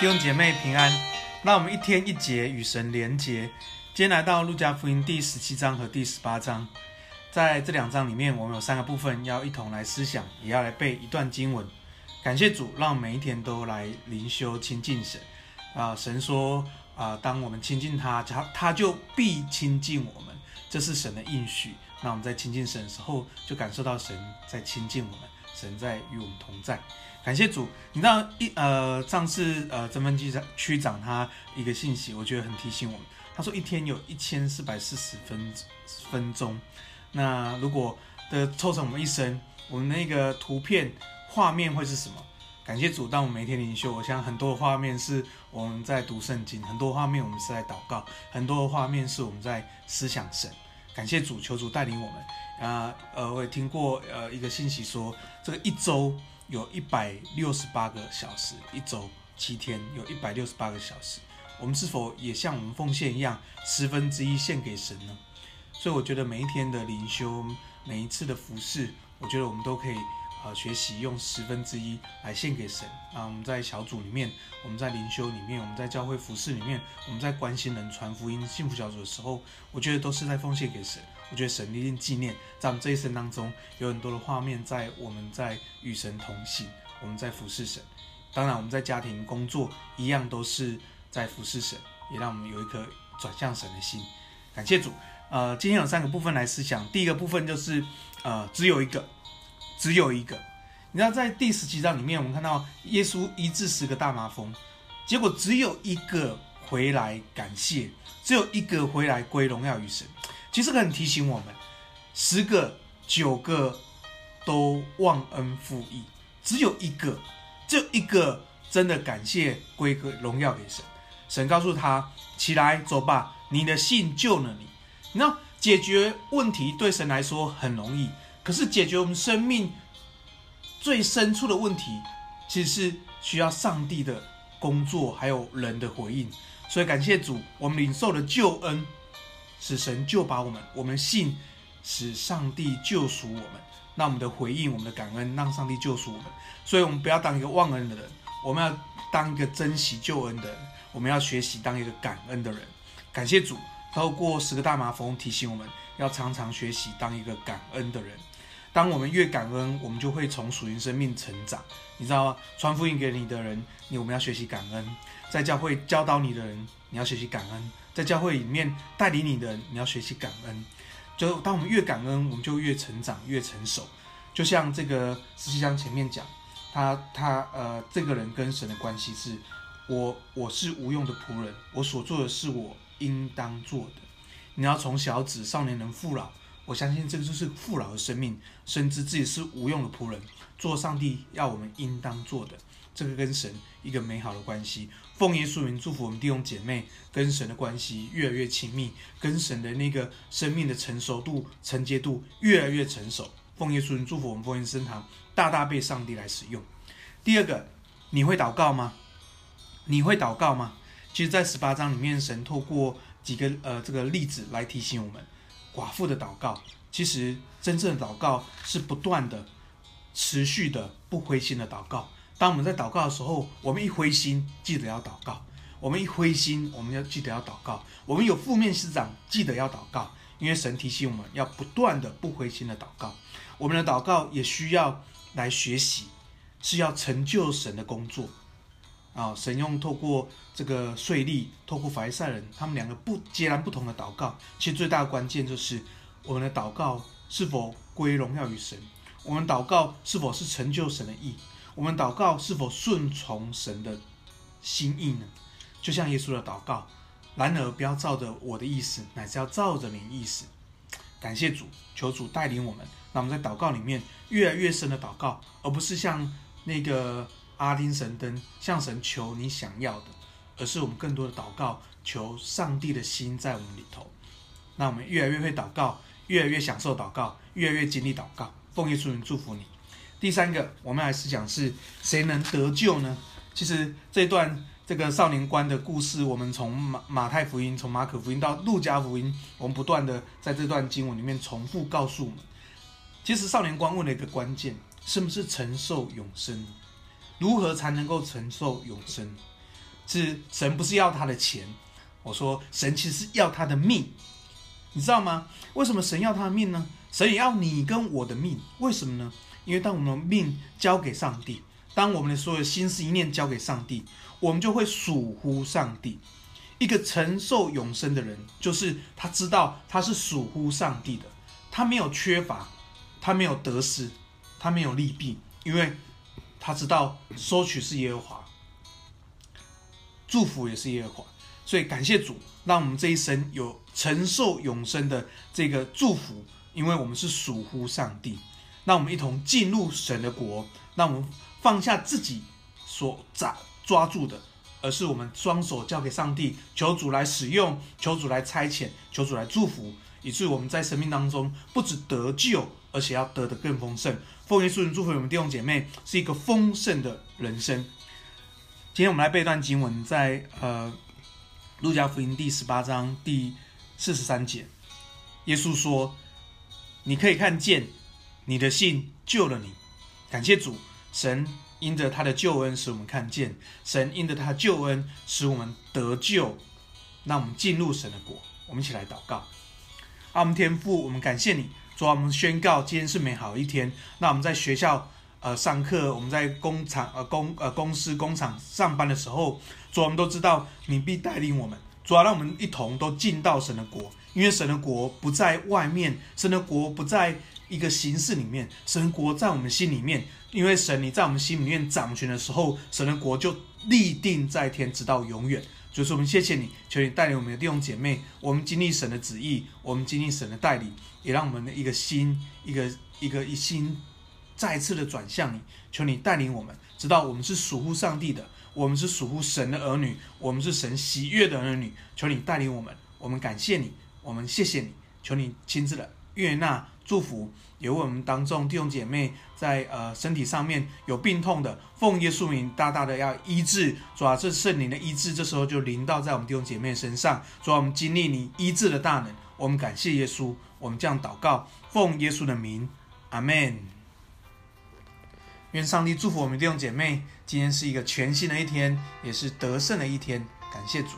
弟兄姐妹平安，让我们一天一节与神连结。今天来到路加福音第十七章和第十八章，在这两章里面，我们有三个部分要一同来思想，也要来背一段经文。感谢主，让每一天都来灵修亲近神。啊，神说啊，当我们亲近他，他他就必亲近我们，这是神的应许。那我们在亲近神的时候，就感受到神在亲近我们，神在与我们同在。感谢主，你知道一呃，上次呃，曾分区长区长他一个信息，我觉得很提醒我们。他说一天有一千四百四十分分钟，那如果的凑成我们一生，我们那个图片画面会是什么？感谢主，当我们每天灵修，我想很多画面是我们在读圣经，很多画面我们是在祷告，很多的画面是我们在思想神。感谢主，求主带领我们。啊呃，我也听过呃一个信息说，这个一周。有一百六十八个小时，一周七天，有一百六十八个小时。我们是否也像我们奉献一样，十分之一献给神呢？所以我觉得每一天的灵修，每一次的服饰，我觉得我们都可以啊学习用十分之一来献给神。啊，我们在小组里面，我们在灵修里面，我们在教会服侍里面，我们在关心人、传福音、幸福小组的时候，我觉得都是在奉献给神。我觉得神一定纪念，在我们这一生当中，有很多的画面，在我们在与神同行，我们在服侍神。当然，我们在家庭工作一样都是在服侍神，也让我们有一颗转向神的心。感谢主。呃，今天有三个部分来思想。第一个部分就是，呃，只有一个，只有一个。你知道，在第十七章里面，我们看到耶稣医治十个大麻风，结果只有一个回来感谢，只有一个回来归荣耀于神。其实很提醒我们，十个九个都忘恩负义，只有一个，只有一个真的感谢归个荣耀给神。神告诉他：“起来，走吧，你的信救了你。”那解决问题对神来说很容易，可是解决我们生命最深处的问题，其实是需要上帝的工作，还有人的回应。所以感谢主，我们领受了救恩。使神救把我们，我们信使上帝救赎我们，那我们的回应，我们的感恩，让上帝救赎我们。所以，我们不要当一个忘恩的人，我们要当一个珍惜救恩的人。我们要学习当一个感恩的人。感谢主，透过十个大麻风提醒我们要常常学习当一个感恩的人。当我们越感恩，我们就会从属灵生命成长。你知道吗？传福音给你的人，你我们要学习感恩；在教会教导你的人，你要学习感恩。在教会里面带领你的人，你要学习感恩。就当我们越感恩，我们就越成长、越成熟。就像这个十七章前面讲，他他呃，这个人跟神的关系是：我我是无用的仆人，我所做的是我应当做的。你要从小子、少年人父老，我相信这个就是父老的生命，深知自己是无用的仆人，做上帝要我们应当做的。这个跟神一个美好的关系，奉耶稣名祝福我们弟兄姐妹跟神的关系越来越亲密，跟神的那个生命的成熟度、承接度越来越成熟。奉耶稣名祝福我们福音圣堂大大被上帝来使用。第二个，你会祷告吗？你会祷告吗？其实，在十八章里面，神透过几个呃这个例子来提醒我们，寡妇的祷告，其实真正的祷告是不断的、持续的、不灰心的祷告。当我们在祷告的时候，我们一灰心，记得要祷告；我们一灰心，我们要记得要祷告；我们有负面思想，记得要祷告。因为神提醒我们要不断的不灰心的祷告。我们的祷告也需要来学习，是要成就神的工作。啊，神用透过这个税吏，透过法利赛人，他们两个不截然不同的祷告，其实最大的关键就是我们的祷告是否归荣耀于神，我们祷告是否是成就神的意。我们祷告是否顺从神的心意呢？就像耶稣的祷告，然而不要照着我的意思，乃是要照着你的意思。感谢主，求主带领我们，让我们在祷告里面越来越深的祷告，而不是像那个阿丁神灯，向神求你想要的，而是我们更多的祷告，求上帝的心在我们里头。那我们越来越会祷告，越来越享受祷告，越来越经历祷告。奉耶稣名祝福你。第三个，我们来思想是谁能得救呢？其实这段这个少年官的故事，我们从马马太福音、从马可福音到路加福音，我们不断的在这段经文里面重复告诉我们，其实少年官问了一个关键：是不是承受永生？如何才能够承受永生？是神不是要他的钱，我说神其实是要他的命，你知道吗？为什么神要他的命呢？神也要你跟我的命，为什么呢？因为当我们的命交给上帝，当我们的所有心思意念交给上帝，我们就会属乎上帝。一个承受永生的人，就是他知道他是属乎上帝的，他没有缺乏，他没有得失，他没有利弊，因为他知道收取是耶和华，祝福也是耶和华，所以感谢主，让我们这一生有承受永生的这个祝福，因为我们是属乎上帝。让我们一同进入神的国，让我们放下自己所抓抓住的。而是我们双手交给上帝，求主来使用，求主来差遣，求主来祝福，以致我们在生命当中不止得救，而且要得的更丰盛。奉耶稣祝福我们弟兄姐妹，是一个丰盛的人生。今天我们来背一段经文，在呃路加福音第十八章第四十三节，耶稣说：“你可以看见，你的信救了你。”感谢主，神。因着他的救恩，使我们看见神；因着他的救恩，使我们得救，让我们进入神的国。我们一起来祷告。阿们，天父，我们感谢你，主啊，我们宣告今天是美好一天。那我们在学校呃上课，我们在工厂呃公呃公司工厂上班的时候，主啊，我们都知道你必带领我们。主啊，让我们一同都进到神的国，因为神的国不在外面，神的国不在一个形式里面，神国在我们心里面。因为神你在我们心里面掌权的时候，神的国就立定在天，直到永远。所以说，我们谢谢你，求你带领我们的弟兄姐妹，我们经历神的旨意，我们经历神的带领，也让我们的一个心，一个一个一心，再次的转向你。求你带领我们，知道我们是属乎上帝的，我们是属乎神的儿女，我们是神喜悦的儿女。求你带领我们，我们感谢你，我们谢谢你，求你亲自的悦纳祝福。也为我们当中弟兄姐妹在呃身体上面有病痛的，奉耶稣名大大的要医治，主啊，这圣灵的医治，这时候就临到在我们弟兄姐妹身上，主啊，我们经历你医治的大能，我们感谢耶稣，我们这样祷告，奉耶稣的名，阿门。愿上帝祝福我们弟兄姐妹，今天是一个全新的一天，也是得胜的一天，感谢主。